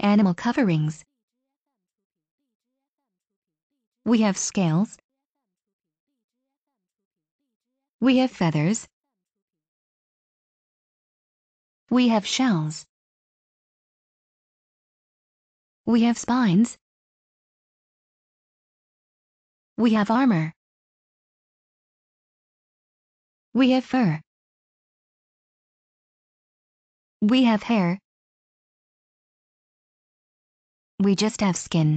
animal coverings. We have scales. We have feathers. We have shells. We have spines. We have armor. We have fur. We have hair. We just have skin.